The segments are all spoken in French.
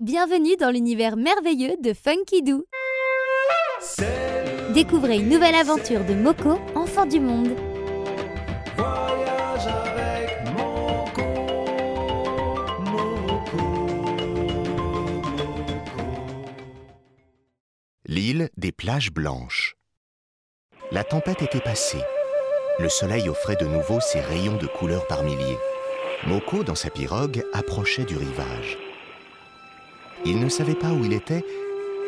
Bienvenue dans l'univers merveilleux de Funky Doo. Découvrez une nouvelle aventure de Moko, enfant du monde. Voyage avec Moko, Moko, Moko. L'île des plages blanches. La tempête était passée. Le soleil offrait de nouveau ses rayons de couleur par milliers. Moko, dans sa pirogue, approchait du rivage. Il ne savait pas où il était,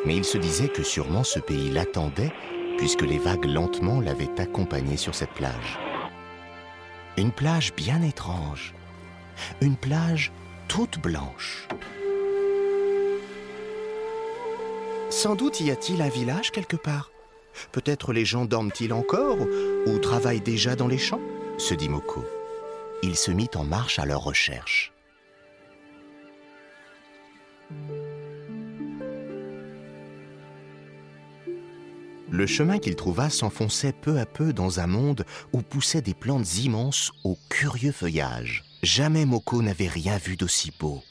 mais il se disait que sûrement ce pays l'attendait, puisque les vagues lentement l'avaient accompagné sur cette plage. Une plage bien étrange. Une plage toute blanche. Sans doute y a-t-il un village quelque part. Peut-être les gens dorment-ils encore ou travaillent déjà dans les champs se dit Moko. Il se mit en marche à leur recherche. Le chemin qu'il trouva s'enfonçait peu à peu dans un monde où poussaient des plantes immenses au curieux feuillage. Jamais Moko n'avait rien vu d'aussi beau.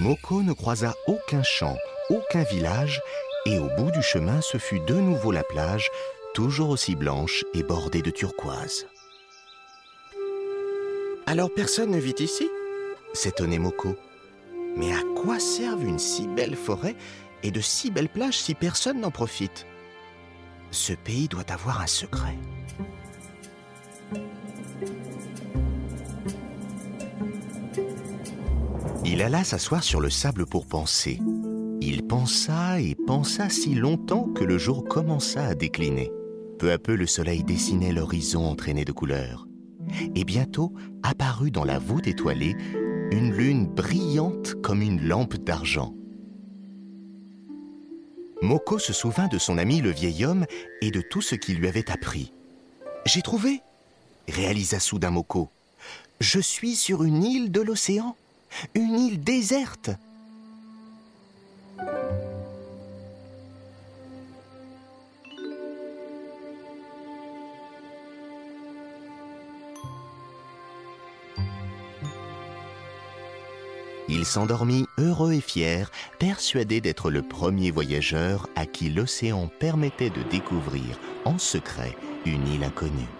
Moko ne croisa aucun champ, aucun village, et au bout du chemin, ce fut de nouveau la plage, toujours aussi blanche et bordée de turquoise. Alors personne ne vit ici? S'étonnait Moko. Mais à quoi servent une si belle forêt et de si belles plages si personne n'en profite? Ce pays doit avoir un secret. Il alla s'asseoir sur le sable pour penser. Il pensa et pensa si longtemps que le jour commença à décliner. Peu à peu, le soleil dessinait l'horizon entraîné de couleurs. Et bientôt apparut dans la voûte étoilée une lune brillante comme une lampe d'argent. Moko se souvint de son ami le vieil homme et de tout ce qu'il lui avait appris. J'ai trouvé, réalisa soudain Moko. Je suis sur une île de l'océan, une île déserte. Il s'endormit heureux et fier, persuadé d'être le premier voyageur à qui l'océan permettait de découvrir en secret une île inconnue.